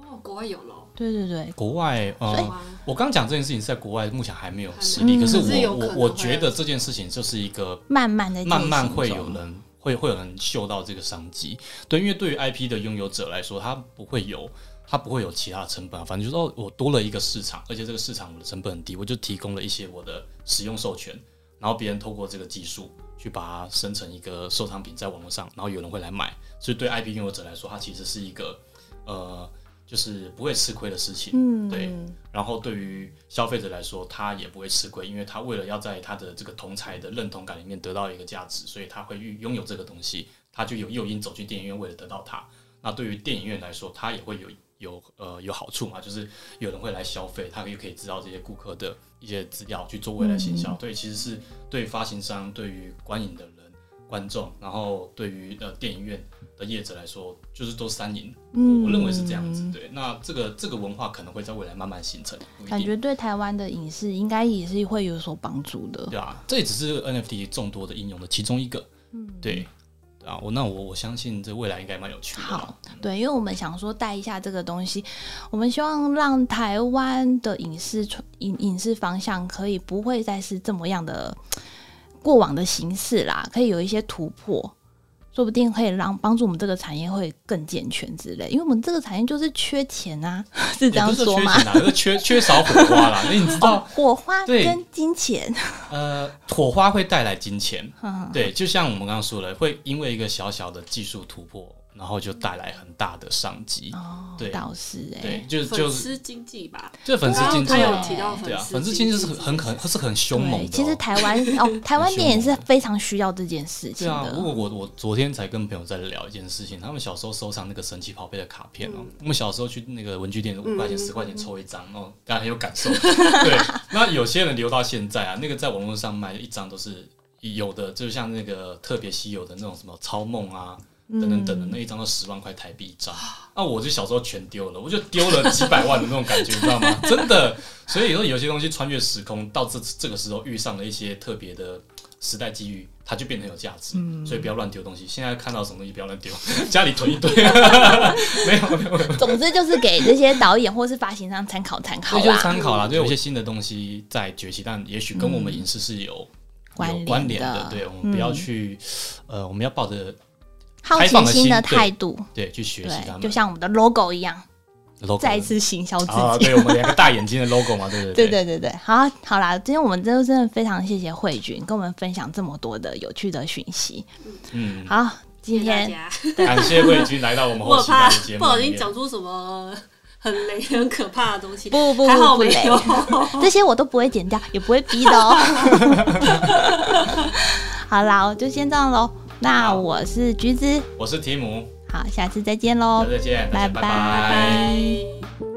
哦，国外有咯，对对对，国外呃，我刚讲这件事情在国外目前还没有实力，嗯。可是我我我觉得这件事情就是一个慢慢的慢慢会有人会会有人嗅到这个商机，对，因为对于 IP 的拥有者来说，他不会有他不会有其他的成本啊，反正就是哦，我多了一个市场，而且这个市场我的成本很低，我就提供了一些我的使用授权，然后别人透过这个技术去把它生成一个收藏品在网络上，然后有人会来买，所以对 IP 拥有者来说，它其实是一个呃，就是不会吃亏的事情，嗯，对然后对于消费者来说，他也不会吃亏，因为他为了要在他的这个同才的认同感里面得到一个价值，所以他会拥有这个东西，他就有诱因走去电影院，为了得到它。那对于电影院来说，它也会有有呃有好处嘛，就是有人会来消费，他又可以知道这些顾客的一些资料去做未来行销。对，其实是对发行商、对于观影的人、观众，然后对于呃电影院的业者来说，就是都三赢，嗯我认为是这样子。对，那这个这个文化可能会在未来慢慢形成。感觉对台湾的影视应该也是会有所帮助的。对啊，这也只是 NFT 众多的应用的其中一个。嗯，对啊，我那我我相信这未来应该蛮有趣。好，对，因为我们想说带一下这个东西，我们希望让台湾的影视影影视方向可以不会再是这么样的过往的形式啦，可以有一些突破。说不定可以让帮助我们这个产业会更健全之类，因为我们这个产业就是缺钱啊，是这样说吗？缺钱啊，是缺缺少火花啦。因为你知道，哦，火花对跟金钱，呃，火花会带来金钱，嗯对，就像我们刚刚说的，会因为一个小小的技术突破，然后就带来很大的商机。哦，对倒是哎、对，就是粉就是丝经济吧，就粉丝经济他有啊，提到对啊，丝粉丝经济是很很很是很凶猛的。其实台湾哦，台湾电影是非常需要这件事情对啊，的。如果我我昨天才跟朋友在聊一件事情，他们小时候收藏那个神奇宝贝的卡片哦，我们小时候去那个文具店五块钱十块钱抽一张哦，大家很有感受。对，那有些人留到现在啊，那个在网络上卖的一张都是有的，就像那个特别稀有的那种什么超梦啊。等等等的那一张都十万块台币一张，那我就小时候全丢了，我就丢了几百万的那种感觉，你知道吗？真的，所以说有些东西穿越时空，到这这个时候遇上了一些特别的时代机遇，它就变得很有价值。所以不要乱丢东西。现在看到什么东西不要乱丢，家里囤一堆。没有没有没有，总之就是给这些导演或是发行商参考参考这就。参考啦。就有一些新的东西在崛起，但也许跟我们影视是有。有关联的关联的，对，我们不要去，呃，我们要抱着好开放的心奇心的态度，对去学习他，们，就像我们的 logo 一样，logo 再一次行销自啊，己。对我们两个大眼睛的 logo 嘛，对对对对对对，好，好啦，今天我们真的真的非常谢谢慧君跟我们分享这么多的有趣的讯息。嗯，好，今天。感谢慧君来到我们后期我怕的节目不小心讲出什么很雷、很可怕的东西，不不还好不不雷没有。这些我都不会剪掉，也不会逼的哦。好啦，我就先这样喽。那我是橘子，我是提姆。好，下次再见喽！再见，拜拜。拜拜